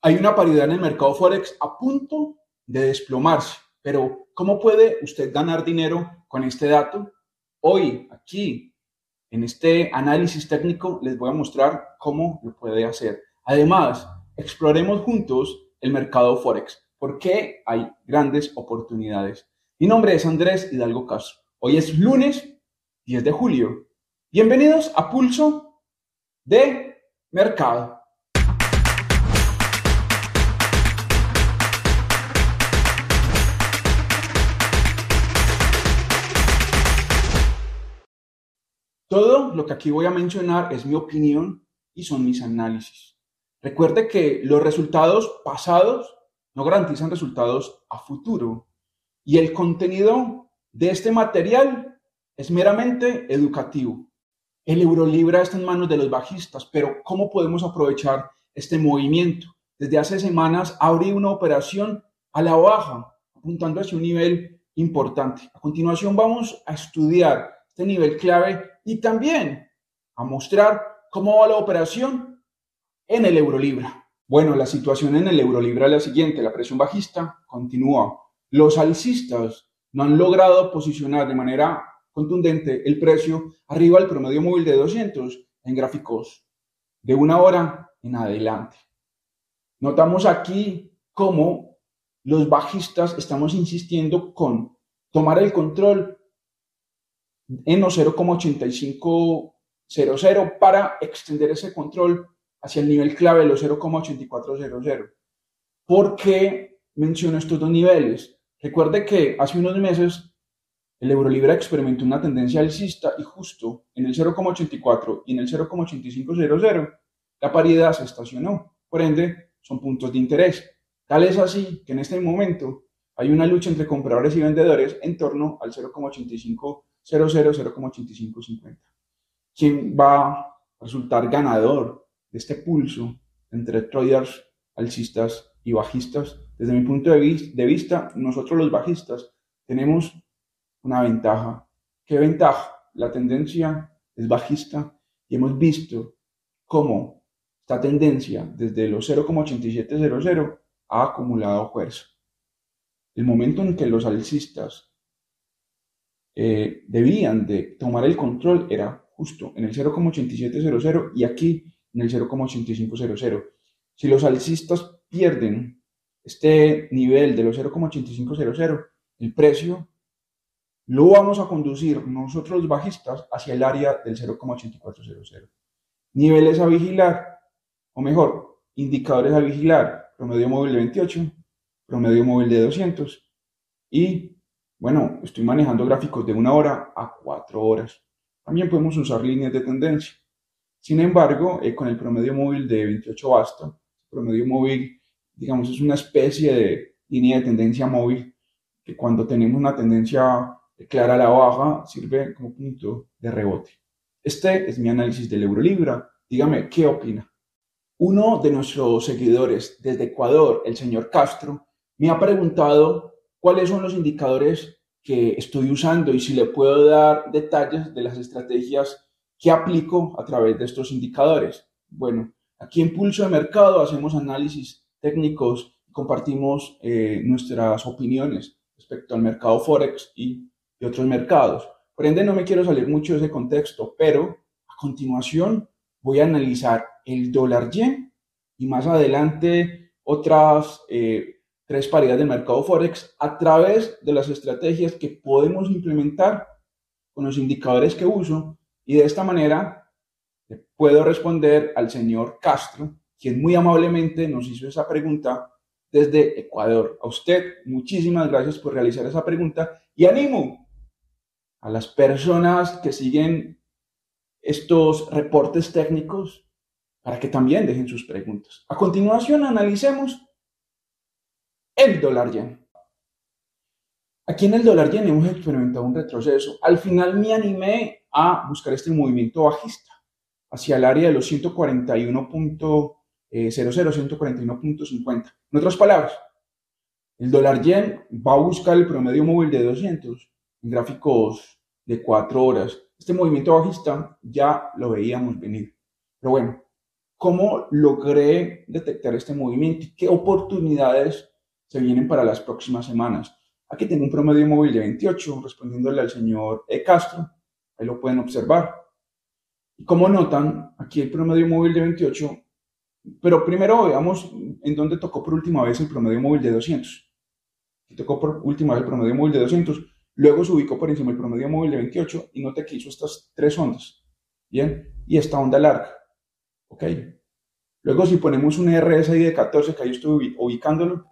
Hay una paridad en el mercado Forex a punto de desplomarse, pero ¿cómo puede usted ganar dinero con este dato? Hoy, aquí, en este análisis técnico, les voy a mostrar cómo lo puede hacer. Además, exploremos juntos el mercado Forex, porque hay grandes oportunidades. Mi nombre es Andrés Hidalgo Castro. Hoy es lunes 10 de julio. Bienvenidos a Pulso de Mercado. Todo lo que aquí voy a mencionar es mi opinión y son mis análisis. Recuerde que los resultados pasados no garantizan resultados a futuro y el contenido de este material es meramente educativo. El Eurolibra está en manos de los bajistas, pero ¿cómo podemos aprovechar este movimiento? Desde hace semanas abrí una operación a la baja, apuntando hacia un nivel importante. A continuación vamos a estudiar este nivel clave y también a mostrar cómo va la operación en el Eurolibra. Bueno, la situación en el Eurolibra es la siguiente, la presión bajista continúa. Los alcistas no han logrado posicionar de manera contundente el precio arriba del promedio móvil de 200 en gráficos de una hora en adelante. Notamos aquí cómo los bajistas estamos insistiendo con tomar el control en los 0,8500 para extender ese control hacia el nivel clave de los 0,8400. ¿Por qué menciono estos dos niveles? Recuerde que hace unos meses el Eurolibra experimentó una tendencia alcista y justo en el 0,84 y en el 0,8500 la paridad se estacionó. Por ende, son puntos de interés. Tal es así que en este momento hay una lucha entre compradores y vendedores en torno al 0,85 0,8550. ¿Quién va a resultar ganador de este pulso entre traders alcistas y bajistas? Desde mi punto de, de vista, nosotros los bajistas tenemos una ventaja. ¿Qué ventaja? La tendencia es bajista y hemos visto cómo esta tendencia desde los 0,8700 ha acumulado fuerza. El momento en que los alcistas eh, debían de tomar el control era justo en el 0,8700 y aquí en el 0,8500. Si los alcistas pierden este nivel de los 0,8500, el precio lo vamos a conducir nosotros bajistas hacia el área del 0,8400. Niveles a vigilar, o mejor, indicadores a vigilar, promedio móvil de 28, promedio móvil de 200 y bueno, estoy manejando gráficos de una hora a cuatro horas. También podemos usar líneas de tendencia. Sin embargo, eh, con el promedio móvil de 28 basta. promedio móvil, digamos, es una especie de línea de tendencia móvil que cuando tenemos una tendencia clara a la baja sirve como punto de rebote. Este es mi análisis del euro libra. Dígame, ¿qué opina? Uno de nuestros seguidores desde Ecuador, el señor Castro, me ha preguntado cuáles son los indicadores que estoy usando y si le puedo dar detalles de las estrategias que aplico a través de estos indicadores. Bueno, aquí en Pulso de Mercado hacemos análisis técnicos compartimos eh, nuestras opiniones respecto al mercado Forex y, y otros mercados. Por ende, no me quiero salir mucho de ese contexto, pero a continuación voy a analizar el dólar yen y más adelante otras eh, tres paridades del mercado Forex a través de las estrategias que podemos implementar con los indicadores que uso y de esta manera puedo responder al señor Castro, quien muy amablemente nos hizo esa pregunta desde Ecuador. A usted, muchísimas gracias por realizar esa pregunta y animo a las personas que siguen estos reportes técnicos para que también dejen sus preguntas. A continuación, analicemos el dólar yen. Aquí en el dólar yen hemos experimentado un retroceso. Al final me animé a buscar este movimiento bajista hacia el área de los 141.00, 141.50. En otras palabras, el dólar yen va a buscar el promedio móvil de 200 en gráficos de 4 horas. Este movimiento bajista ya lo veíamos venir. Pero bueno, ¿cómo logré detectar este movimiento y qué oportunidades se vienen para las próximas semanas? Aquí tengo un promedio móvil de 28, respondiéndole al señor E. Castro. Ahí lo pueden observar. Y como notan, aquí el promedio móvil de 28, pero primero veamos en dónde tocó por última vez el promedio móvil de 200. Aquí tocó por última vez el promedio móvil de 200, luego se ubicó por encima del promedio móvil de 28 y note que hizo estas tres ondas. Bien, y esta onda larga. ¿Ok? Luego si ponemos un RSI de 14, que ahí estoy ubicándolo,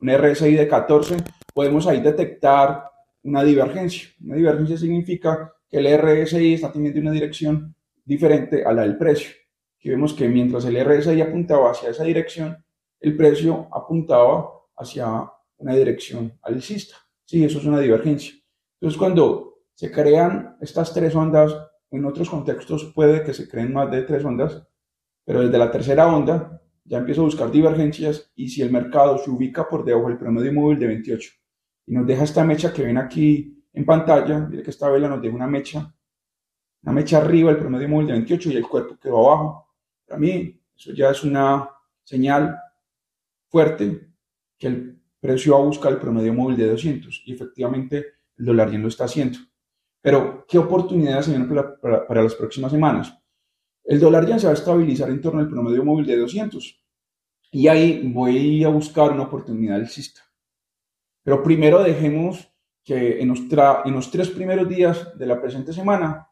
un RSI de 14, podemos ahí detectar una divergencia. Una divergencia significa que el RSI está teniendo una dirección diferente a la del precio. Aquí vemos que mientras el RSI apuntaba hacia esa dirección, el precio apuntaba hacia una dirección alcista. Sí, eso es una divergencia. Entonces, cuando se crean estas tres ondas, en otros contextos puede que se creen más de tres ondas, pero desde la tercera onda ya empiezo a buscar divergencias y si el mercado se ubica por debajo del promedio móvil de 28 y nos deja esta mecha que ven aquí en pantalla, mire que esta vela nos deja una mecha, una mecha arriba del promedio móvil de 28 y el cuerpo quedó abajo. Para mí eso ya es una señal fuerte que el precio va a buscar el promedio móvil de 200 y efectivamente el dólar yen lo está haciendo. Pero, ¿qué oportunidades se vienen para, para las próximas semanas? El dólar ya se va a estabilizar en torno al promedio móvil de 200. Y ahí voy a buscar una oportunidad alcista. Pero primero dejemos que en los, tres primeros días de la presente semana,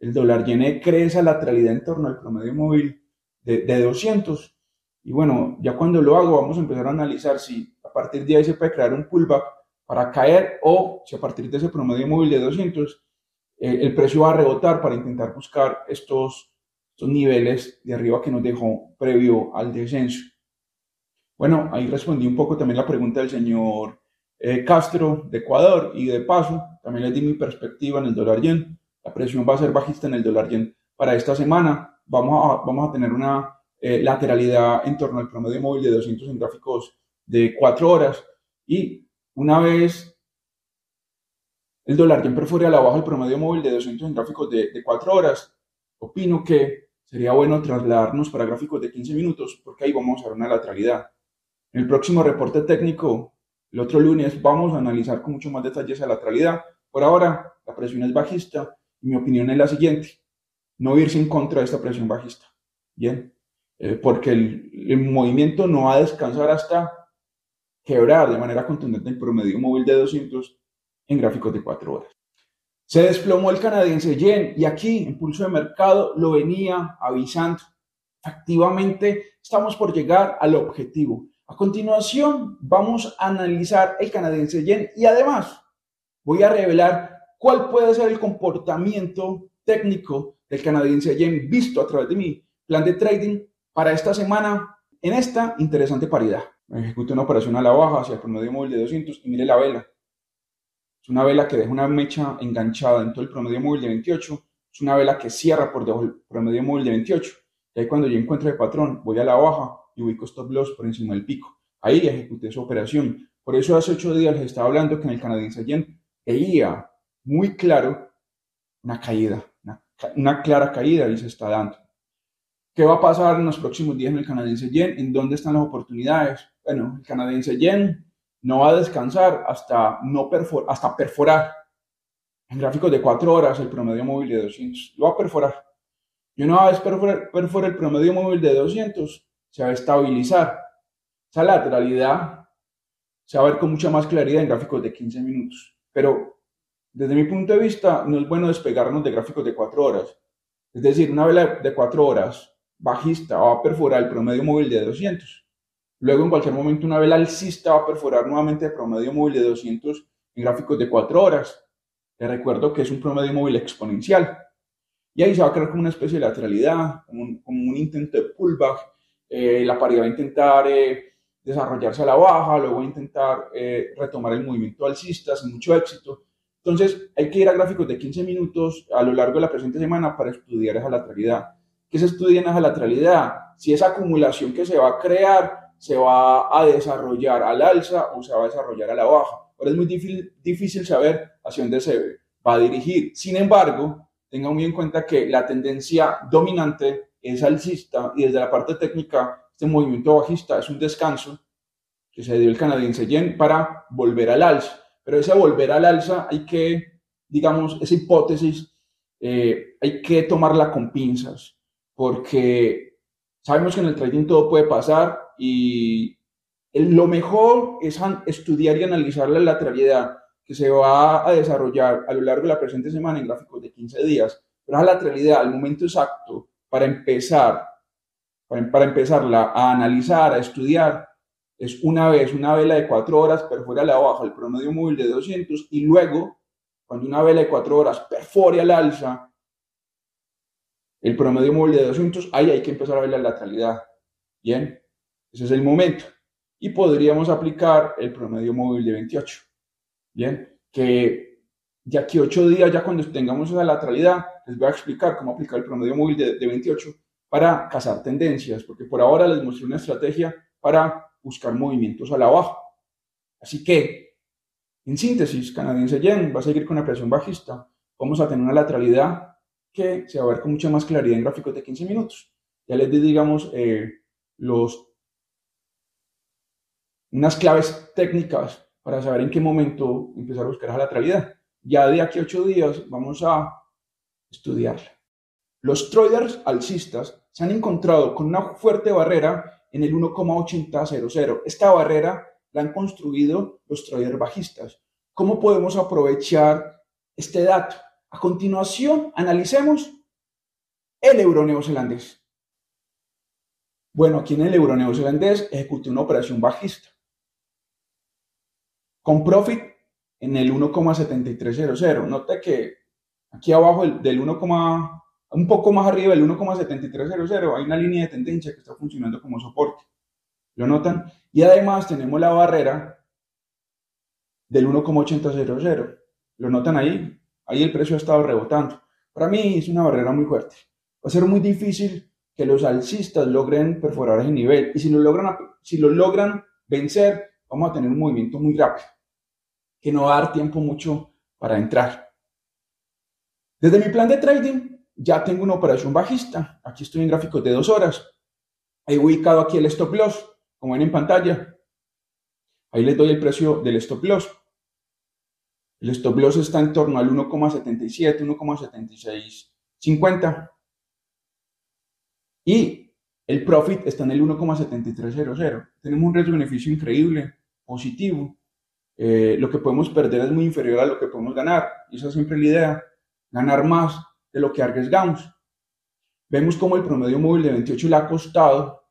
el dólar yen crece la lateralidad en torno al promedio móvil de, de 200. Y bueno, ya cuando lo hago, vamos a empezar a analizar si a partir de ahí se puede crear un pullback para caer o si a partir de ese promedio móvil de 200 eh, el precio va a rebotar para intentar buscar estos estos niveles de arriba que nos dejó previo al descenso. Bueno, ahí respondí un poco también la pregunta del señor eh, Castro de Ecuador y de paso también les di mi perspectiva en el dólar yen. La presión va a ser bajista en el dólar yen para esta semana. Vamos a, vamos a tener una eh, lateralidad en torno al promedio móvil de 200 en gráficos de 4 horas y una vez el dólar yen perfore a la baja el promedio móvil de 200 en gráficos de, de 4 horas, opino que sería bueno trasladarnos para gráficos de 15 minutos porque ahí vamos a ver una lateralidad. En el próximo reporte técnico, el otro lunes, vamos a analizar con mucho más detalle esa lateralidad. Por ahora, la presión es bajista y mi opinión es la siguiente, no irse en contra de esta presión bajista. Bien, eh, porque el, el movimiento no va a descansar hasta quebrar de manera contundente el promedio móvil de 200 en gráficos de 4 horas. Se desplomó el canadiense yen y aquí, impulso de mercado, lo venía avisando. Activamente estamos por llegar al objetivo. A continuación, vamos a analizar el canadiense yen y además voy a revelar cuál puede ser el comportamiento técnico del canadiense yen visto a través de mi plan de trading para esta semana en esta interesante paridad. Ejecute una operación a la baja hacia el promedio móvil de 200 y mire la vela. Es una vela que deja una mecha enganchada en todo el promedio móvil de 28. Es una vela que cierra por debajo del promedio móvil de 28. Y ahí cuando yo encuentro el patrón, voy a la baja y ubico stop loss por encima del pico. Ahí ejecuté esa operación. Por eso hace ocho días les estaba hablando que en el canadiense yen veía muy claro una caída, una, una, clara caída y se está dando. ¿Qué va a pasar en los próximos días en el canadiense yen? ¿En dónde están las oportunidades? Bueno, el canadiense yen no va a descansar hasta, no hasta perforar en gráficos de 4 horas el promedio móvil de 200. Lo va a perforar. Y una vez perfora, el promedio móvil de 200, se va a estabilizar. Esa lateralidad se va a ver con mucha más claridad en gráficos de 15 minutos. Pero desde mi punto de vista, no es bueno despegarnos de gráficos de 4 horas. Es decir, una vela de 4 horas bajista va a perforar el promedio móvil de 200 Luego, en cualquier momento, una vela alcista va a perforar nuevamente el promedio móvil de 200 en gráficos de 4 horas. Les recuerdo que es un promedio móvil exponencial. Y ahí se va a crear como una especie de lateralidad, como un, intento de pullback. Eh, la paridad va a intentar eh, desarrollarse a la baja, luego va a intentar eh, retomar el movimiento alcista sin mucho éxito. Entonces, hay que ir a gráficos de 15 minutos a lo largo de la presente semana para estudiar esa lateralidad. ¿Qué se estudia en esa lateralidad? Si esa acumulación que se va a crear se va a desarrollar al alza o se va a desarrollar a la baja. Ahora es muy difícil, saber hacia dónde se va a dirigir. Sin embargo, tengan muy en cuenta que la tendencia dominante es alcista y desde la parte técnica este movimiento bajista es un descanso que se dio el canadiense Yen para volver al alza. Pero ese volver al alza hay que, digamos, esa hipótesis eh, hay que tomarla con pinzas porque sabemos que en el trading todo puede pasar y lo mejor es estudiar y analizar la lateralidad que se va a desarrollar a lo largo de la presente semana en gráficos de 15 días, pero la lateralidad, al momento exacto para empezar, para, empezarla a analizar, a estudiar, es una vez una vela de 4 horas perfora la baja, el promedio móvil de 200 y luego, cuando una vela de 4 horas perfore al alza, el promedio móvil de 200, ahí hay que empezar a ver la lateralidad. Bien, ese es el momento. Y podríamos aplicar el promedio móvil de 28. Bien, que de aquí a 8 días, ya cuando tengamos esa lateralidad, les voy a explicar cómo aplicar el promedio móvil de, de 28 para cazar tendencias, porque por ahora les mostré una estrategia para buscar movimientos a la baja. Así que, en síntesis, canadiense yen va a seguir con la presión bajista. Vamos a tener una lateralidad que se va a ver con mucha más claridad en gráficos de 15 minutos. Ya les di, digamos, eh, los, unas claves técnicas para saber en qué momento empezar a buscar esa lateralidad. Ya de aquí a 8 días vamos a estudiarla. Los traders alcistas se han encontrado con una fuerte barrera en el 1,8000. Esta barrera la han construido los traders bajistas. ¿Cómo podemos aprovechar este dato? A continuación, analicemos el euro neozelandés. Bueno, aquí en el euro neozelandés ejecuté una operación bajista con profit en el 1,7300. Note que aquí abajo del 1, un poco más arriba del 1,7300 hay una línea de tendencia que está funcionando como soporte. ¿Lo notan? Y además tenemos la barrera del 1,8000. ¿Lo notan ahí? Ahí el precio ha estado rebotando. Para mí es una barrera muy fuerte. Va a ser muy difícil que los alcistas logren perforar ese nivel. Y si lo logran, si lo logran vencer, vamos a tener un movimiento muy rápido, que no dar tiempo mucho para entrar. Desde mi plan de trading, ya tengo una operación bajista. Aquí estoy en gráficos de dos horas. He ubicado aquí el stop loss, como ven en pantalla. Ahí les doy el precio del stop loss. El stop loss está en torno al 1,77, 1,7650. Y el profit está en el 1,7300. Tenemos un riesgo-beneficio increíble, positivo. Eh, lo que podemos perder es muy inferior a lo que podemos ganar. Y esa es siempre la idea, ganar más de lo que arriesgamos. Vemos como el promedio móvil de 28 le ha costado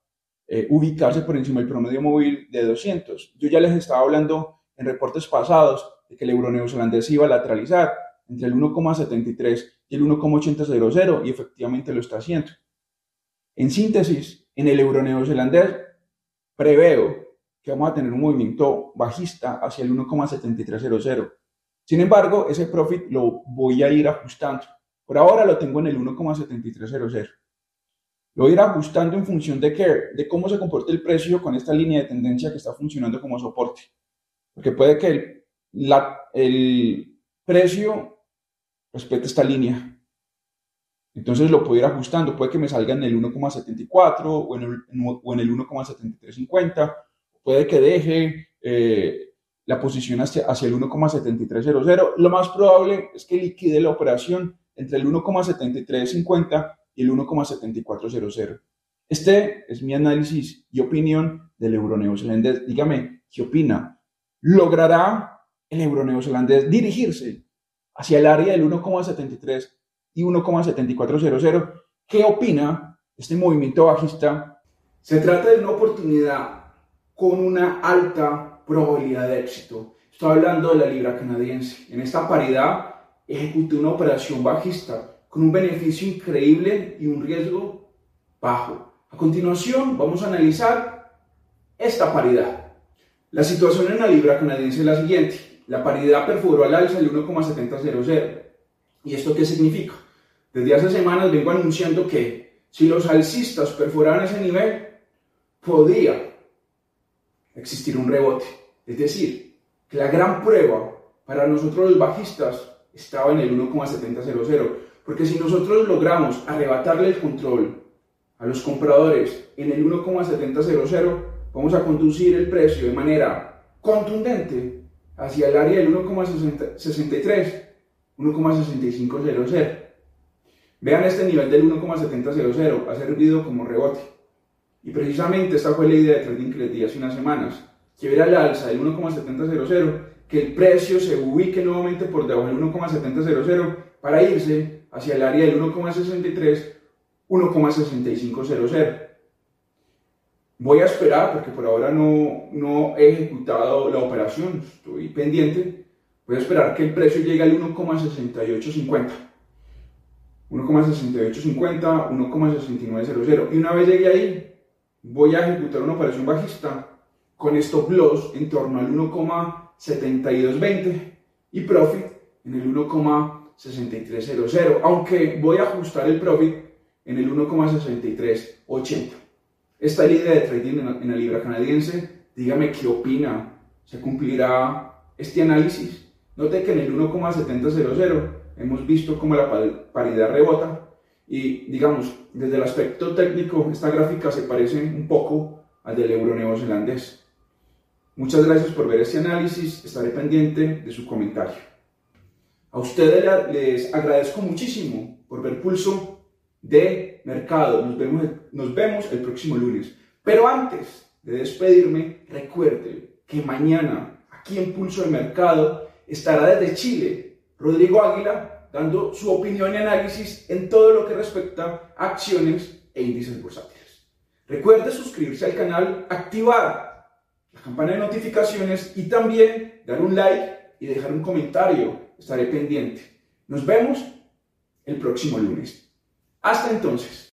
eh, ubicarse por encima del promedio móvil de 200. Yo ya les estaba hablando en reportes pasados de que el euro neozelandés iba a lateralizar entre el 1,73 y el 1,800 y efectivamente lo está haciendo. En síntesis, en el euro neozelandés preveo que vamos a tener un movimiento bajista hacia el 1,7300. Sin embargo, ese profit lo voy a ir ajustando. Por ahora lo tengo en el 1,7300. Lo voy a ir ajustando en función de, qué, de cómo se comporta el precio con esta línea de tendencia que está funcionando como soporte. Porque puede que el el precio respete esta línea. Entonces lo puedo ir ajustando. Puede que me salga en el 1,74 o en el, o en el 1,7350. Puede que deje eh, la posición hacia, hacia el 1,7300. Lo más probable es que liquide la operación entre el 1,7350 y el 1,7400. Este es mi análisis y opinión del euro neozelandés. Dígame, ¿qué opina? ¿Logrará el euro neozelandés dirigirse hacia el área del 1,73 y 1,7400. ¿Qué opina este movimiento bajista? Se trata de una oportunidad con una alta probabilidad de éxito. Estoy hablando de la libra canadiense. En esta paridad ejecuté una operación bajista con un beneficio increíble y un riesgo bajo. A continuación vamos a analizar esta paridad. La situación en la libra canadiense es la siguiente la paridad perforó al alza el 1,700. ¿Y esto qué significa? Desde hace semanas vengo anunciando que si los alcistas perforaban ese nivel, podía existir un rebote. Es decir, que la gran prueba para nosotros los bajistas estaba en el 1,700. Porque si nosotros logramos arrebatarle el control a los compradores en el 1,7000, vamos a conducir el precio de manera contundente hacia el área del 1,63, 1,6500. Vean este nivel del 1,7000, ha servido como rebote. Y precisamente esta fue la idea de trading que les hace unas semanas, que viera el alza del 1,7000, que el precio se ubique nuevamente por debajo del 1,7000 para irse hacia el área del 1,63, 1,6500. Voy a esperar, porque por ahora no, no he ejecutado la operación, estoy pendiente, voy a esperar que el precio llegue al 1,6850. 1,6850, 1,6900. Y una vez llegue ahí, voy a ejecutar una operación bajista con stop loss en torno al 1,7220 y profit en el 1,6300. Aunque voy a ajustar el profit en el 1,6380. Esta idea de trading en la libra canadiense. Dígame qué opina. ¿Se cumplirá este análisis? Note que en el 1,7000 hemos visto cómo la paridad rebota y digamos, desde el aspecto técnico, esta gráfica se parece un poco al del euro neozelandés. Muchas gracias por ver este análisis, estaré pendiente de su comentario. A ustedes les agradezco muchísimo por ver Pulso de Mercado. Nos vemos, nos vemos el próximo lunes. Pero antes de despedirme, recuerden que mañana aquí en Pulso de Mercado estará desde Chile Rodrigo Águila dando su opinión y análisis en todo lo que respecta a acciones e índices bursátiles. Recuerde suscribirse al canal, activar la campana de notificaciones y también dar un like y dejar un comentario. Estaré pendiente. Nos vemos el próximo lunes. Hasta entonces.